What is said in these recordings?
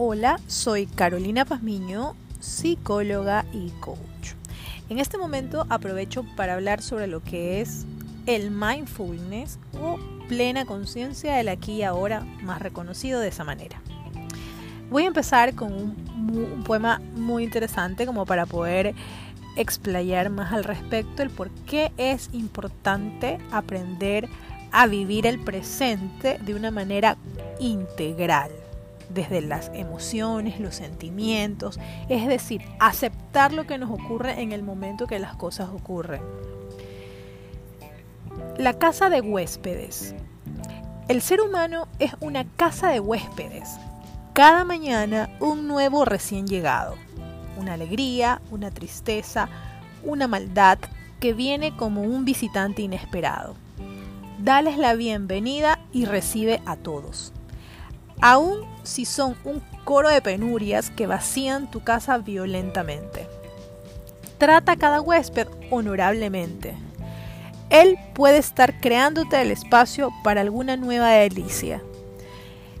Hola, soy Carolina Pazmiño, psicóloga y coach. En este momento aprovecho para hablar sobre lo que es el mindfulness o plena conciencia del aquí y ahora, más reconocido de esa manera. Voy a empezar con un, un, poema muy interesante como para poder explayar más al respecto el por qué es importante aprender a vivir el presente de una manera integral desde las emociones, los sentimientos, es decir, aceptar lo que nos ocurre en el momento que las cosas ocurren. La casa de huéspedes. El ser humano es una casa de huéspedes. Cada mañana un nuevo recién llegado. Una alegría, una tristeza, una maldad que viene como un visitante inesperado. Dales la bienvenida y recibe a todos aun si son un coro de penurias que vacían tu casa violentamente. Trata a cada huésped honorablemente. Él puede estar creándote el espacio para alguna nueva delicia.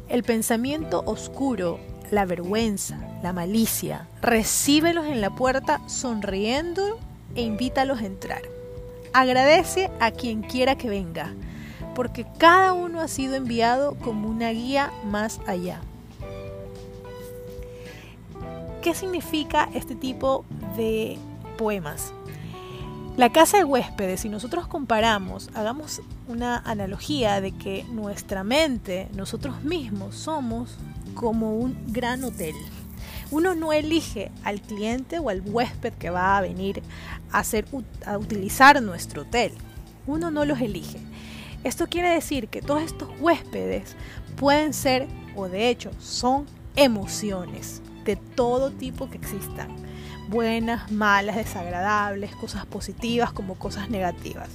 El pensamiento oscuro, la vergüenza, la malicia, recíbelos en la puerta sonriendo e invítalos a entrar. Agradece a quien quiera que venga porque cada uno ha sido enviado como una guía más allá. ¿Qué significa este tipo de poemas? La casa de huéspedes, si nosotros comparamos, hagamos una analogía de que nuestra mente, nosotros mismos, somos como un gran hotel. Uno no elige al cliente o al huésped que va a venir a, hacer, a utilizar nuestro hotel. Uno no los elige. Esto quiere decir que todos estos huéspedes pueden ser, o de hecho son, emociones de todo tipo que existan. Buenas, malas, desagradables, cosas positivas como cosas negativas.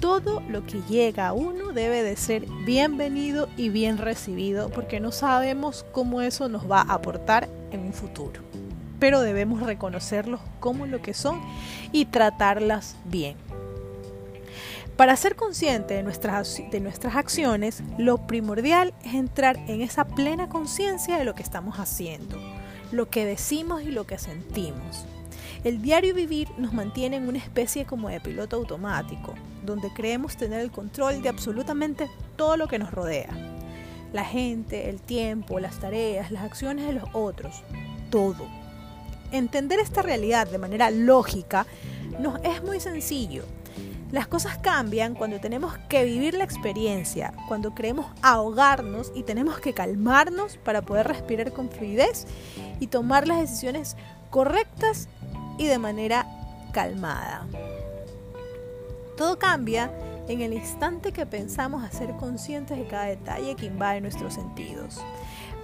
Todo lo que llega a uno debe de ser bienvenido y bien recibido porque no sabemos cómo eso nos va a aportar en un futuro. Pero debemos reconocerlos como lo que son y tratarlas bien. Para ser consciente de nuestras, de nuestras acciones, lo primordial es entrar en esa plena conciencia de lo que estamos haciendo, lo que decimos y lo que sentimos. El diario vivir nos mantiene en una especie como de piloto automático, donde creemos tener el control de absolutamente todo lo que nos rodea. La gente, el tiempo, las tareas, las acciones de los otros, todo. Entender esta realidad de manera lógica nos es muy sencillo las cosas cambian cuando tenemos que vivir la experiencia, cuando queremos ahogarnos y tenemos que calmarnos para poder respirar con fluidez y tomar las decisiones correctas y de manera calmada. Todo cambia en el instante que pensamos a ser conscientes de cada detalle que invade nuestros sentidos,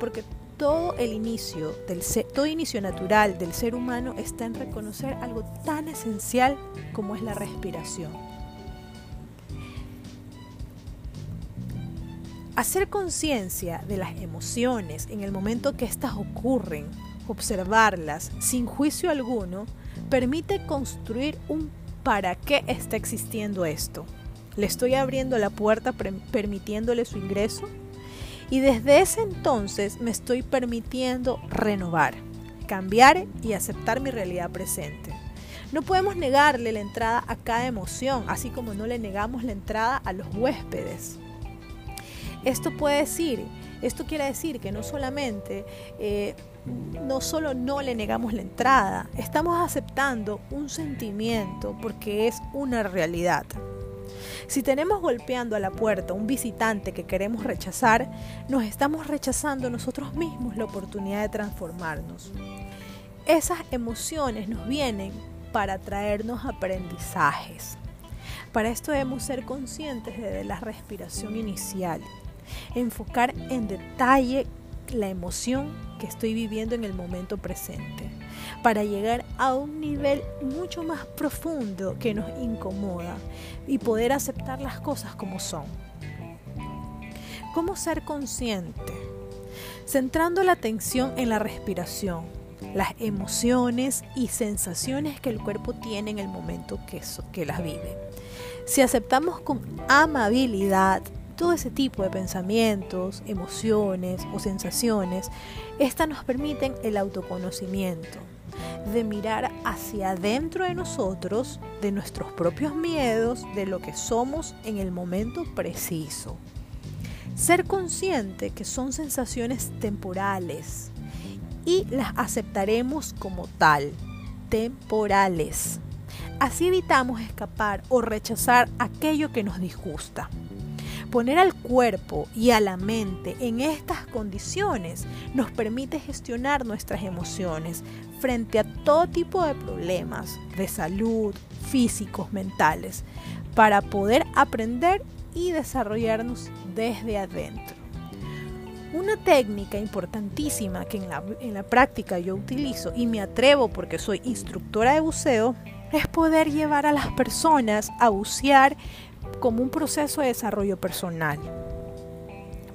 porque todo el inicio del todo inicio natural del ser humano está en reconocer algo tan esencial como es la respiración. Hacer conciencia de las emociones en el momento que éstas ocurren, observarlas sin juicio alguno, permite construir un para qué está existiendo esto. ¿Le estoy abriendo la puerta permitiéndole su ingreso? Y desde ese entonces me estoy permitiendo renovar, cambiar y aceptar mi realidad presente. No podemos negarle la entrada a cada emoción, así como no le negamos la entrada a los huéspedes. Esto puede decir, esto quiere decir que no solamente, eh, no solo no le negamos la entrada, estamos aceptando un sentimiento porque es una realidad. Si tenemos golpeando a la puerta un visitante que queremos rechazar, nos estamos rechazando nosotros mismos la oportunidad de transformarnos. Esas emociones nos vienen para traernos aprendizajes. Para esto debemos ser conscientes de la respiración inicial enfocar en detalle la emoción que estoy viviendo en el momento presente, para llegar a un nivel mucho más profundo que nos incomoda y poder aceptar las cosas como son. ¿Cómo ser consciente? Centrando la atención en la respiración, las emociones y sensaciones que el cuerpo tiene en el momento que, que las vive. Si aceptamos con amabilidad todo ese tipo de pensamientos, emociones o sensaciones, estas nos permiten el autoconocimiento, de mirar hacia adentro de nosotros, de nuestros propios miedos, de lo que somos en el momento preciso. Ser consciente que son sensaciones temporales y las aceptaremos como tal, temporales. Así evitamos escapar o rechazar aquello que nos disgusta. Poner al cuerpo y a la mente en estas condiciones nos permite gestionar nuestras emociones frente a todo tipo de problemas de salud, físicos, mentales, para poder aprender y desarrollarnos desde adentro. Una técnica importantísima que en la, en la, práctica yo utilizo y me atrevo porque soy instructora de buceo es poder llevar a las personas a bucear como un proceso de desarrollo personal.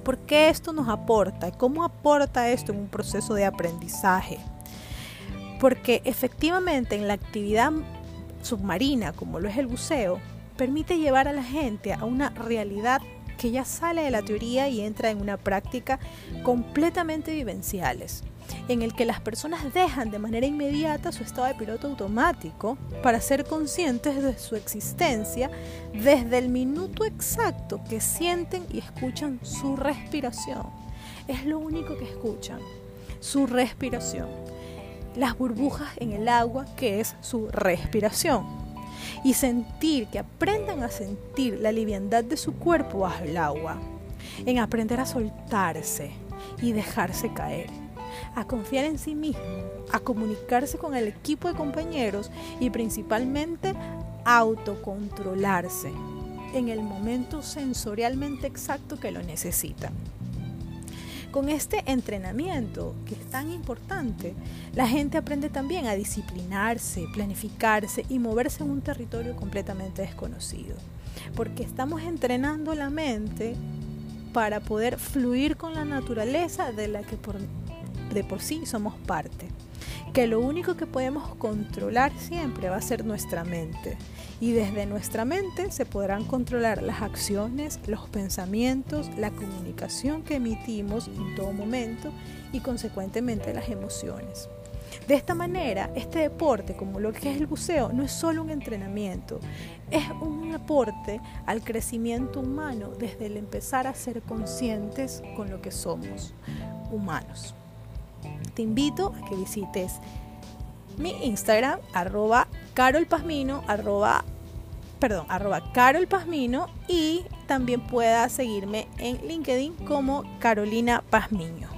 ¿Por qué esto nos aporta? ¿Cómo aporta esto en un proceso de aprendizaje? Porque efectivamente en la actividad submarina, como lo es el buceo, permite llevar a la gente a una realidad que ya sale de la teoría y entra en una práctica completamente vivenciales en el que las personas dejan de manera inmediata su estado de piloto automático para ser conscientes de su existencia desde el minuto exacto que sienten y escuchan su respiración. Es lo único que escuchan, su respiración. Las burbujas en el agua, que es su respiración. Y sentir, que aprendan a sentir la liviandad de su cuerpo bajo el agua. En aprender a soltarse y dejarse caer a confiar en sí mismo, a comunicarse con el equipo de compañeros y principalmente autocontrolarse en el momento sensorialmente exacto que lo necesita. Con este entrenamiento, que es tan importante, la gente aprende también a disciplinarse, planificarse y moverse en un territorio completamente desconocido. Porque estamos entrenando la mente para poder fluir con la naturaleza de la que por de por sí somos parte. Que lo único que podemos controlar siempre va a ser nuestra mente. Y desde nuestra mente se podrán controlar las acciones, los pensamientos, la comunicación que emitimos en todo momento y consecuentemente las emociones. De esta manera, este deporte, como lo que es el buceo, no es solo un entrenamiento, es un aporte al crecimiento humano desde el empezar a ser conscientes con lo que somos, humanos te invito a que visites mi Instagram, arroba carolpasmino, arroba, perdón, arroba carolpasmino y también puedas seguirme en LinkedIn como Carolina Pazmiño.